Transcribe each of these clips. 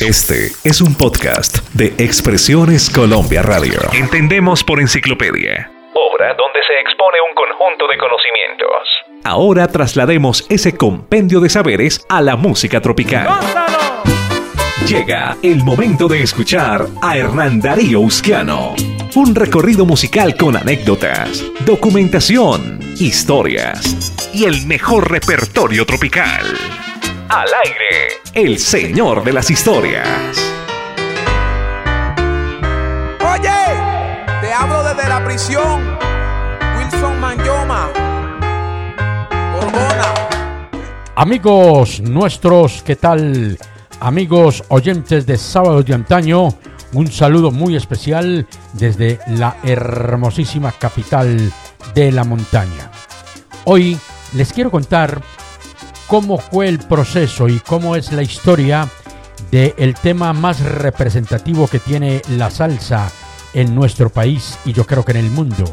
Este es un podcast de Expresiones Colombia Radio. Entendemos por enciclopedia. Obra donde se expone un conjunto de conocimientos. Ahora traslademos ese compendio de saberes a la música tropical. Llega el momento de escuchar a Hernán Darío Usquiano. Un recorrido musical con anécdotas, documentación, historias y el mejor repertorio tropical. Al aire, el señor de las historias. Oye, te hablo desde la prisión. Wilson Manyoma. Borbona. Amigos nuestros, ¿qué tal? Amigos oyentes de Sábado de Antaño, un saludo muy especial desde la hermosísima capital de la montaña. Hoy les quiero contar cómo fue el proceso y cómo es la historia del tema más representativo que tiene la salsa en nuestro país y yo creo que en el mundo,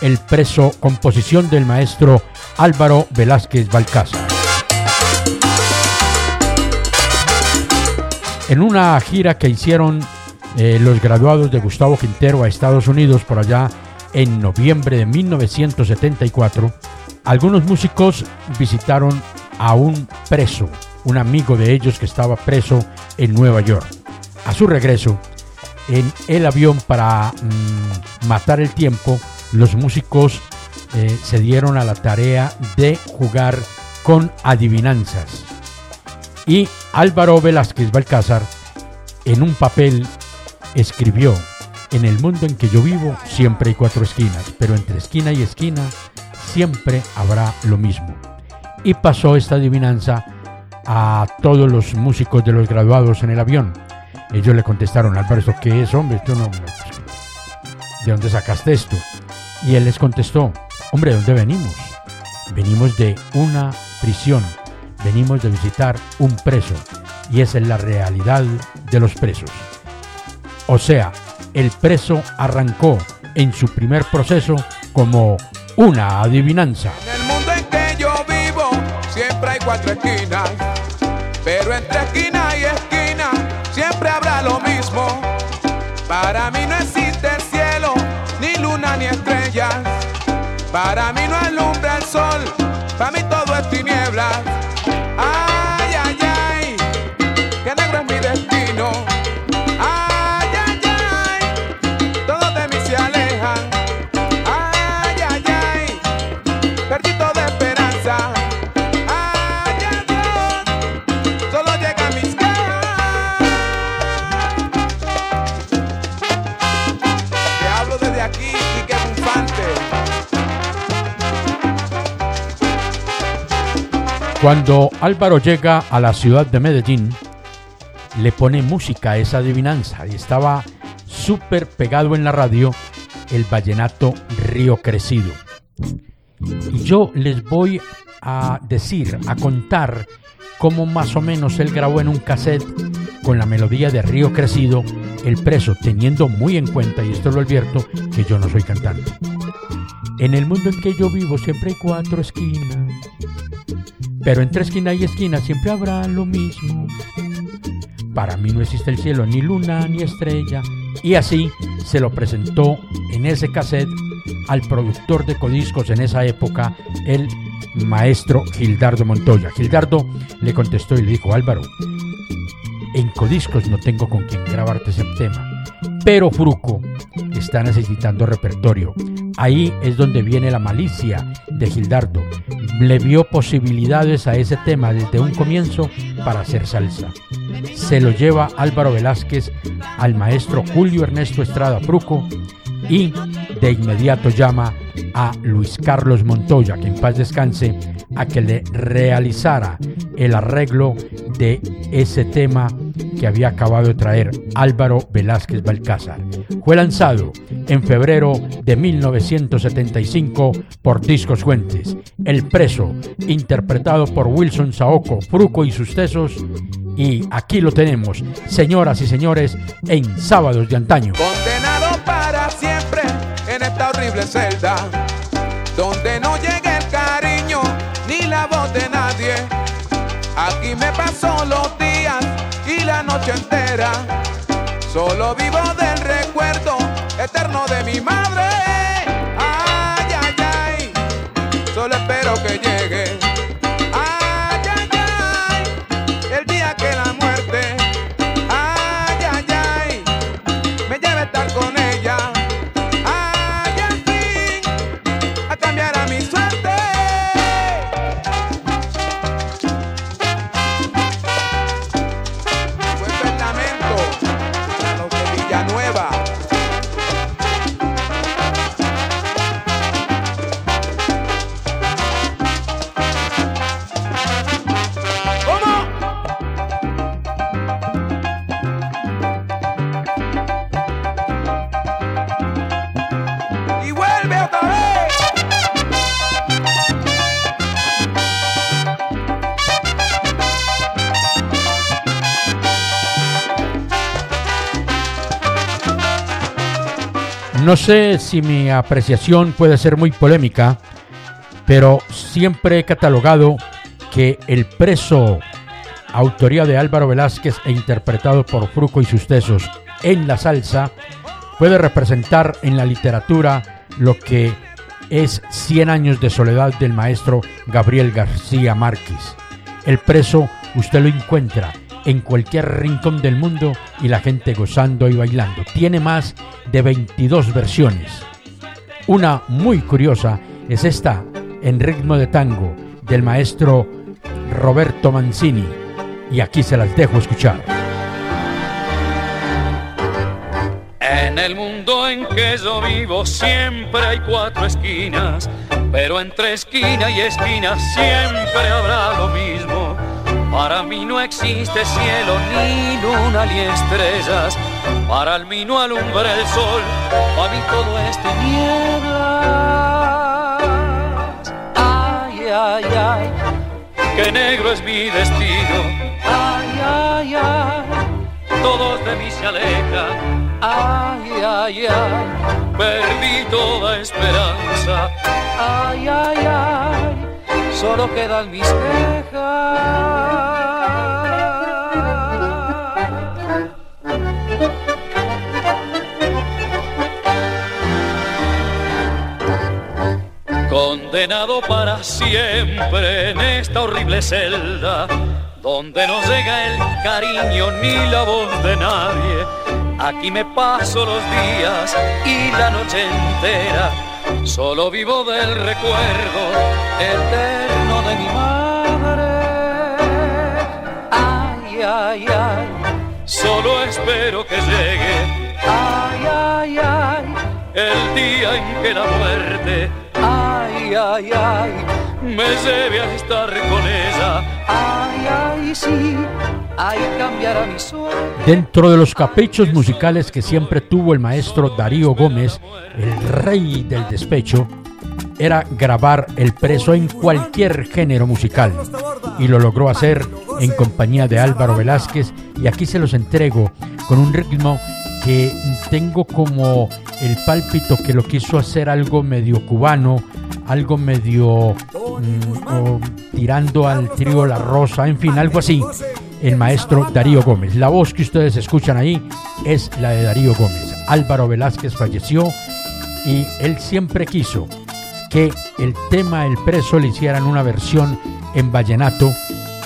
el preso composición del maestro Álvaro Velázquez Balcázar. En una gira que hicieron eh, los graduados de Gustavo Quintero a Estados Unidos por allá en noviembre de 1974, algunos músicos visitaron a un preso, un amigo de ellos que estaba preso en Nueva York. A su regreso, en el avión para mm, matar el tiempo, los músicos eh, se dieron a la tarea de jugar con adivinanzas. Y Álvaro Velázquez Balcázar, en un papel, escribió, en el mundo en que yo vivo siempre hay cuatro esquinas, pero entre esquina y esquina siempre habrá lo mismo. Y pasó esta adivinanza a todos los músicos de los graduados en el avión. Ellos le contestaron, Álvaro, ¿esto qué es, hombre? No, ¿De dónde sacaste esto? Y él les contestó, hombre, ¿de dónde venimos? Venimos de una prisión venimos de visitar un preso y esa es la realidad de los presos. O sea, el preso arrancó en su primer proceso como una adivinanza. Siempre hay cuatro esquinas, pero entre esquina y esquina siempre habrá lo mismo. Para mí no existe el cielo, ni luna ni estrellas. Para mí no alumbra el sol, para mí todo es tinieblas. Ay, Cuando Álvaro llega a la ciudad de Medellín, le pone música a esa adivinanza y estaba súper pegado en la radio el vallenato Río Crecido. Y yo les voy a decir, a contar cómo más o menos él grabó en un cassette con la melodía de Río Crecido, el preso, teniendo muy en cuenta, y esto lo advierto, que yo no soy cantante. En el mundo en que yo vivo siempre hay cuatro esquinas, pero entre esquina y esquina siempre habrá lo mismo. Para mí no existe el cielo, ni luna, ni estrella. Y así se lo presentó en ese cassette al productor de codiscos en esa época, el maestro Gildardo Montoya. Gildardo le contestó y le dijo, Álvaro, en codiscos no tengo con quien grabarte ese tema, pero Fruco está necesitando repertorio. Ahí es donde viene la malicia de Gildardo. Le vio posibilidades a ese tema desde un comienzo para hacer salsa. Se lo lleva Álvaro Velázquez al maestro Julio Ernesto Estrada Fruco y de inmediato llama a Luis Carlos Montoya, que en paz descanse, a que le realizara el arreglo de ese tema que había acabado de traer Álvaro Velázquez Balcázar. Fue lanzado en febrero de 1975 por Discos Fuentes. El preso, interpretado por Wilson Saoco, Fruco y sus tesos. Y aquí lo tenemos, señoras y señores, en Sábados de Antaño. Condenado para siempre en esta horrible celda, donde no llega el cariño ni la voz de nadie. Aquí me paso los días noche entera. Solo vivo del recuerdo eterno de mi madre. No sé si mi apreciación puede ser muy polémica, pero siempre he catalogado que el preso, autoría de Álvaro Velázquez e interpretado por Fruco y sus tesos en la salsa, puede representar en la literatura lo que es 100 años de soledad del maestro Gabriel García Márquez. El preso usted lo encuentra en cualquier rincón del mundo y la gente gozando y bailando. Tiene más de 22 versiones. Una muy curiosa es esta en ritmo de tango del maestro Roberto Mancini. Y aquí se las dejo escuchar. En el mundo en que yo vivo siempre hay cuatro esquinas, pero entre esquina y esquina siempre habrá lo mismo. Para mí no existe cielo, ni luna, ni estrellas. Para mí no alumbra el sol, para mí todo es tinieblas. Ay, ay, ay, qué negro es mi destino. Ay, ay, ay, todos de mí se alejan. Ay, ay, ay, perdí toda esperanza. Ay, ay, ay, solo quedan mis quejas. Condenado para siempre en esta horrible celda, donde no llega el cariño ni la voz de nadie. Aquí me paso los días y la noche entera, solo vivo del recuerdo eterno de mi madre. Ay, ay, ay, solo espero que llegue. Ay, ay, ay, el día en que la muerte, ay, ay, ay, me lleve a estar con ella. Ay, ay, sí, Dentro de los caprichos musicales que siempre tuvo el maestro Darío Gómez, el rey del despecho, era grabar el preso en cualquier género musical. Y lo logró hacer en compañía de Álvaro Velázquez. Y aquí se los entrego con un ritmo que tengo como el pálpito que lo quiso hacer algo medio cubano, algo medio mm, tirando al trío La Rosa, en fin, algo así. El maestro Darío Gómez. La voz que ustedes escuchan ahí es la de Darío Gómez. Álvaro Velázquez falleció y él siempre quiso que el tema El preso le hicieran una versión en vallenato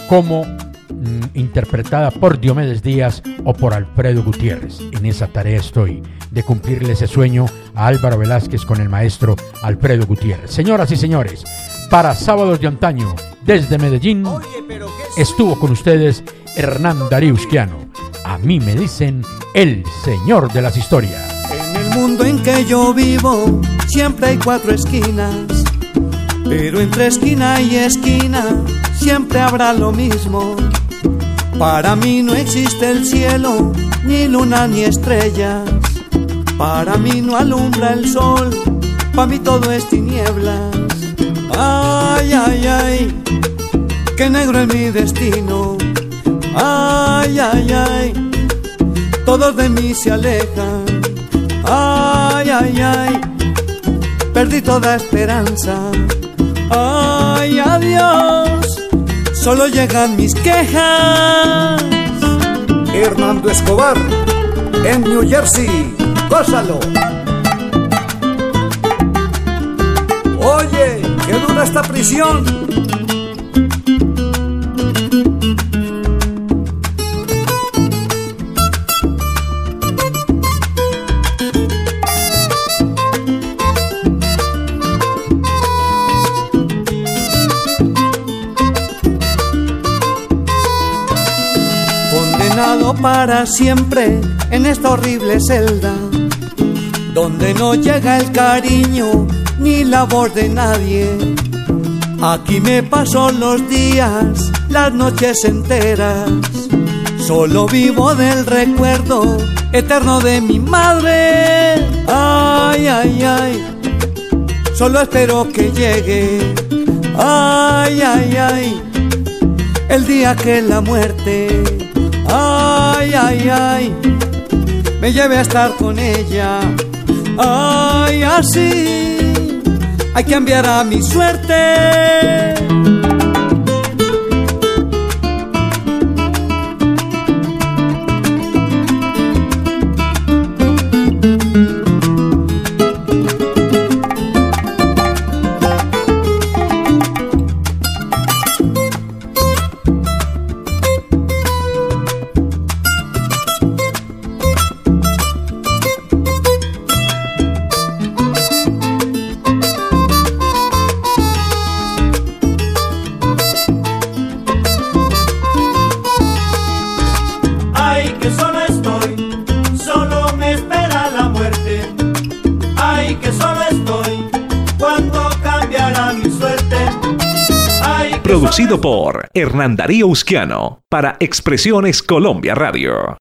como mm, interpretada por Diomedes Díaz o por Alfredo Gutiérrez. En esa tarea estoy, de cumplirle ese sueño a Álvaro Velázquez con el maestro Alfredo Gutiérrez. Señoras y señores, para Sábados de Antaño, desde Medellín, estuvo con ustedes Hernán Dariusquiano. A mí me dicen el señor de las historias. En el mundo en que yo vivo siempre hay cuatro esquinas, pero entre esquina y esquina siempre habrá lo mismo. Para mí no existe el cielo, ni luna ni estrellas. Para mí no alumbra el sol, para mí todo es tinieblas. Ay, ay, ay, qué negro es mi destino. Ay, ay, ay, todos de mí se alejan. Ay, ay, ay, perdí toda esperanza. Ay, adiós, solo llegan mis quejas. Hernando Escobar en New Jersey. Gózalo. Esta prisión. Condenado para siempre en esta horrible celda, donde no llega el cariño ni la voz de nadie. Aquí me paso los días, las noches enteras, solo vivo del recuerdo eterno de mi madre. Ay, ay, ay, solo espero que llegue. Ay, ay, ay, el día que la muerte, ay, ay, ay, me lleve a estar con ella. Ay, así hay que cambiar a mi suerte. Producido por Hernán Darío Usquiano para Expresiones Colombia Radio.